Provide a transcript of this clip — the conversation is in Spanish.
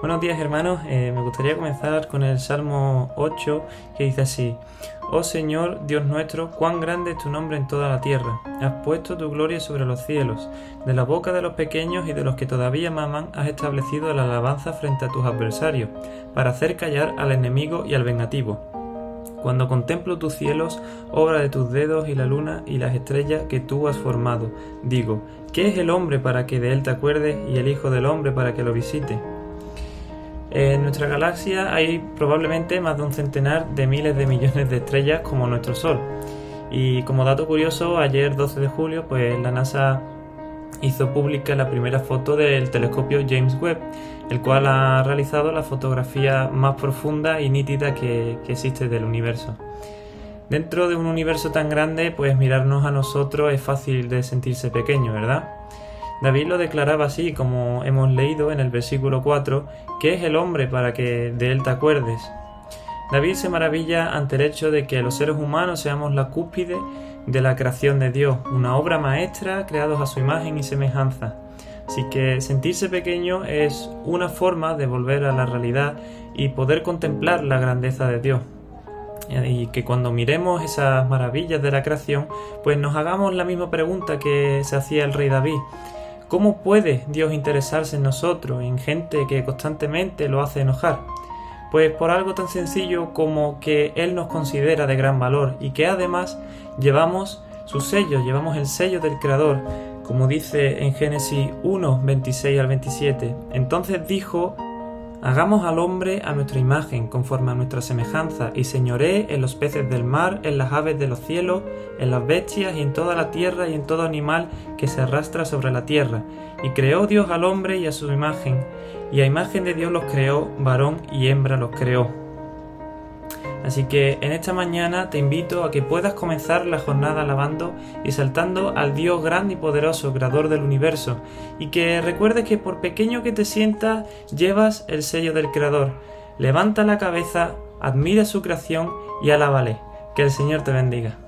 Buenos días hermanos, eh, me gustaría comenzar con el Salmo 8 que dice así, Oh Señor, Dios nuestro, cuán grande es tu nombre en toda la tierra, has puesto tu gloria sobre los cielos, de la boca de los pequeños y de los que todavía maman has establecido la alabanza frente a tus adversarios, para hacer callar al enemigo y al vengativo. Cuando contemplo tus cielos, obra de tus dedos y la luna y las estrellas que tú has formado, digo, ¿qué es el hombre para que de él te acuerdes y el Hijo del hombre para que lo visite? En nuestra galaxia hay probablemente más de un centenar de miles de millones de estrellas como nuestro Sol. Y como dato curioso, ayer 12 de julio, pues la NASA hizo pública la primera foto del telescopio James Webb, el cual ha realizado la fotografía más profunda y nítida que, que existe del universo. Dentro de un universo tan grande, pues mirarnos a nosotros es fácil de sentirse pequeño, ¿verdad? David lo declaraba así, como hemos leído en el versículo 4, que es el hombre para que de él te acuerdes. David se maravilla ante el hecho de que los seres humanos seamos la cúspide de la creación de Dios, una obra maestra creados a su imagen y semejanza. Así que sentirse pequeño es una forma de volver a la realidad y poder contemplar la grandeza de Dios. Y que cuando miremos esas maravillas de la creación, pues nos hagamos la misma pregunta que se hacía el rey David. ¿Cómo puede Dios interesarse en nosotros, en gente que constantemente lo hace enojar? Pues por algo tan sencillo como que Él nos considera de gran valor y que además llevamos su sello, llevamos el sello del Creador, como dice en Génesis 1, 26 al 27. Entonces dijo Hagamos al hombre a nuestra imagen, conforme a nuestra semejanza, y señoré en los peces del mar, en las aves de los cielos, en las bestias y en toda la tierra y en todo animal que se arrastra sobre la tierra. Y creó Dios al hombre y a su imagen, y a imagen de Dios los creó, varón y hembra los creó. Así que en esta mañana te invito a que puedas comenzar la jornada alabando y saltando al Dios grande y poderoso, creador del universo, y que recuerdes que por pequeño que te sientas, llevas el sello del Creador. Levanta la cabeza, admira su creación y alábale. Que el Señor te bendiga.